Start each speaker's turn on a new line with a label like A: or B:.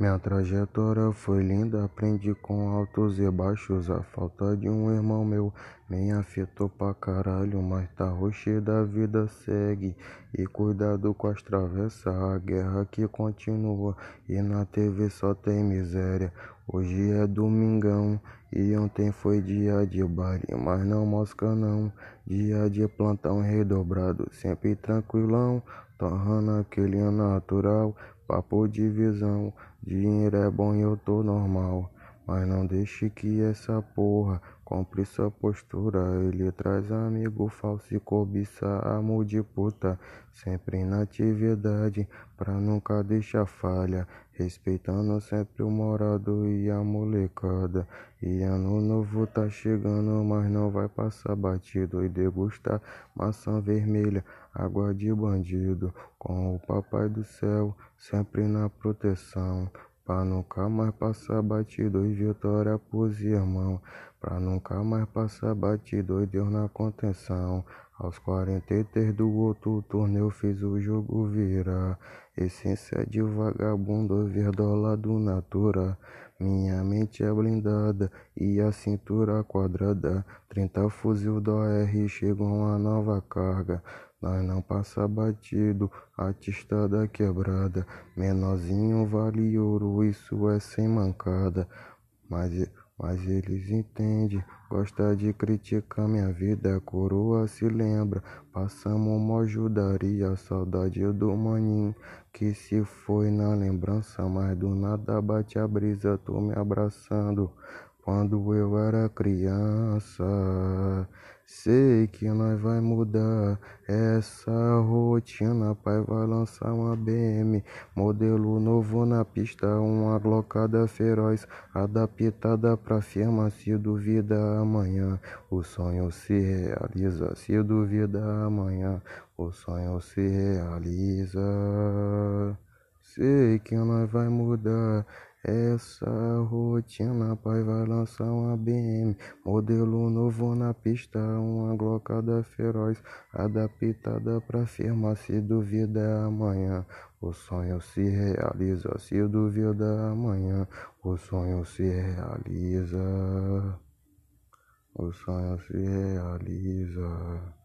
A: Minha trajetória foi linda, aprendi com altos e baixos. A falta de um irmão meu me afetou pra caralho. Mas tá roxida, a vida segue. E cuidado com as travessas, a guerra que continua. E na TV só tem miséria. Hoje é domingão e ontem foi dia de baile. Mas não mosca não, dia de plantão redobrado. Sempre tranquilão, torrando aquele natural. Papo de visão, dinheiro é bom e eu tô normal. Mas não deixe que essa porra compre sua postura. Ele traz amigo falso e cobiça amo de puta. Sempre na atividade, pra nunca deixar falha. Respeitando sempre o morado e a molecada. E ano novo tá chegando, mas não vai passar batido. E degustar maçã vermelha, água de bandido. Com o papai do céu, sempre na proteção. Pra nunca mais passar batido e vitória pros irmãos. Pra nunca mais passar batido e Deus na contenção. Aos 43 do outro turno eu fiz o jogo virar. Essência de vagabundo, verdolado natura. Minha mente é blindada e a cintura quadrada. 30 fuzil do AR chegou uma nova carga. Nós não passa batido, artista quebrada. Menorzinho vale ouro, isso é sem mancada. Mas, mas eles entendem, gosta de criticar minha vida. Coroa se lembra, passamos uma ajudaria. Saudade do maninho que se foi na lembrança. Mas do nada bate a brisa, tô me abraçando. Quando eu era criança. Sei que nós vai mudar essa rotina. Pai vai lançar uma BM, modelo novo na pista. Uma glocada feroz, adaptada pra firma. Se duvida amanhã, o sonho se realiza. Se duvida amanhã, o sonho se realiza. Sei que nós vai mudar essa rotina, pai vai lançar uma BM, modelo novo na pista, uma glocada feroz, adaptada pra firma, se duvida amanhã, o sonho se realiza, se duvida amanhã, o sonho se realiza, o sonho se realiza.